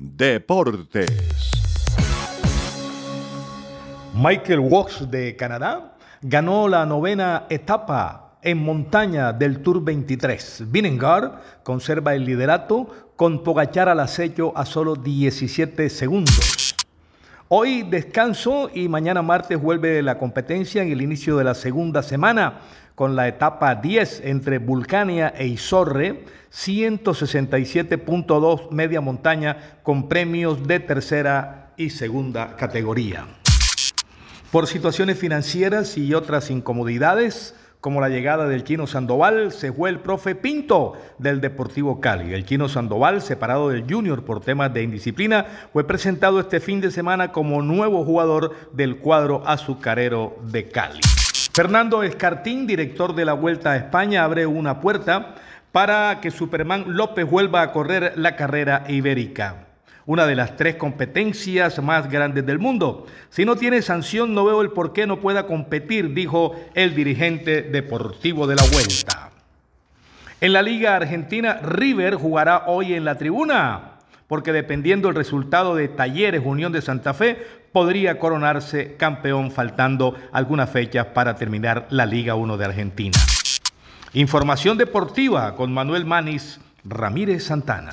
Deportes. Michael Walks de Canadá ganó la novena etapa en montaña del Tour 23. Vingegaard conserva el liderato con Pogachar al acecho a solo 17 segundos. Hoy descanso y mañana martes vuelve la competencia en el inicio de la segunda semana con la etapa 10 entre Vulcania e Isorre, 167.2 media montaña con premios de tercera y segunda categoría. Por situaciones financieras y otras incomodidades, como la llegada del Chino Sandoval, se fue el profe Pinto del Deportivo Cali. El Chino Sandoval, separado del Junior por temas de indisciplina, fue presentado este fin de semana como nuevo jugador del cuadro azucarero de Cali. Fernando Escartín, director de la Vuelta a España, abre una puerta para que Superman López vuelva a correr la carrera ibérica una de las tres competencias más grandes del mundo. Si no tiene sanción, no veo el por qué no pueda competir, dijo el dirigente deportivo de la vuelta. En la Liga Argentina, River jugará hoy en la tribuna, porque dependiendo del resultado de Talleres Unión de Santa Fe, podría coronarse campeón faltando algunas fechas para terminar la Liga 1 de Argentina. Información deportiva con Manuel Manis Ramírez Santana.